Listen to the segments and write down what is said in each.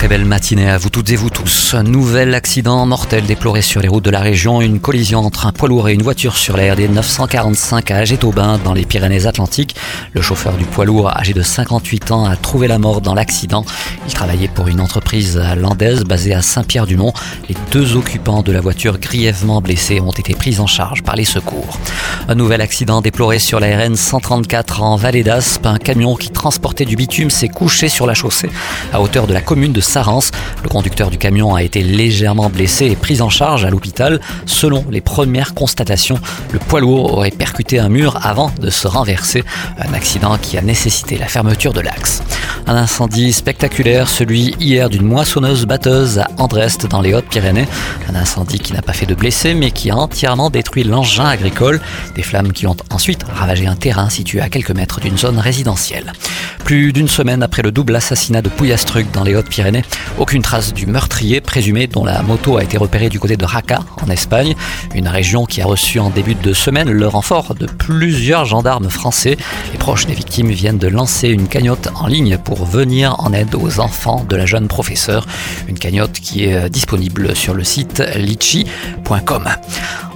Très belle matinée à vous toutes et vous tous. Un nouvel accident mortel déploré sur les routes de la région. Une collision entre un poids lourd et une voiture sur la RD 945 à Agétobin dans les Pyrénées-Atlantiques. Le chauffeur du poids lourd, âgé de 58 ans, a trouvé la mort dans l'accident. Il travaillait pour une entreprise landaise basée à Saint-Pierre-du-Mont. Les deux occupants de la voiture grièvement blessés ont été pris en charge par les secours. Un nouvel accident déploré sur la RN 134 en Vallée d'Aspe. Un camion qui transportait du bitume s'est couché sur la chaussée à hauteur de la commune de Le conducteur du camion a été légèrement blessé et pris en charge à l'hôpital. Selon les premières constatations, le poids lourd aurait percuté un mur avant de se renverser. Un accident qui a nécessité la fermeture de l'axe. Un incendie spectaculaire, celui hier d'une moissonneuse batteuse à Andrest dans les Hautes-Pyrénées. Un incendie qui n'a pas fait de blessés mais qui a entièrement détruit l'engin agricole. Des flammes qui ont ensuite ravagé un terrain situé à quelques mètres d'une zone résidentielle. Plus d'une semaine après le double assassinat de Pouillastruc dans les Hautes-Pyrénées, aucune trace du meurtrier présumé dont la moto a été repérée du côté de Raqqa en Espagne, une région qui a reçu en début de semaine le renfort de plusieurs gendarmes français. Les proches des victimes viennent de lancer une cagnotte en ligne pour venir en aide aux enfants de la jeune professeure, une cagnotte qui est disponible sur le site litchi.com.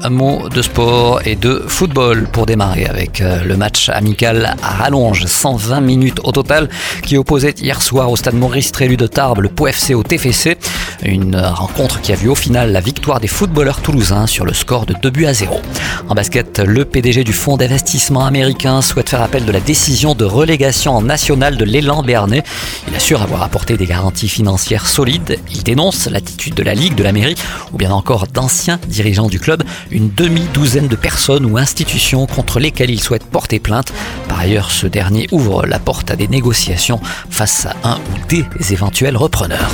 Un mot de sport et de football pour démarrer avec euh, le match amical à rallonge, 120 minutes au total, qui opposait hier soir au stade Maurice Trélu de Tarbes le Pau FC au TFC. Une rencontre qui a vu au final la victoire des footballeurs toulousains sur le score de 2 buts à 0. En basket, le PDG du fonds d'investissement américain souhaite faire appel de la décision de relégation en nationale de l'élan béarnais. Il assure avoir apporté des garanties financières solides. Il dénonce l'attitude de la Ligue de l'Amérique ou bien encore d'anciens dirigeants du club une demi-douzaine de personnes ou institutions contre lesquelles il souhaite porter plainte. Par ailleurs, ce dernier ouvre la porte à des négociations face à un ou des éventuels repreneurs.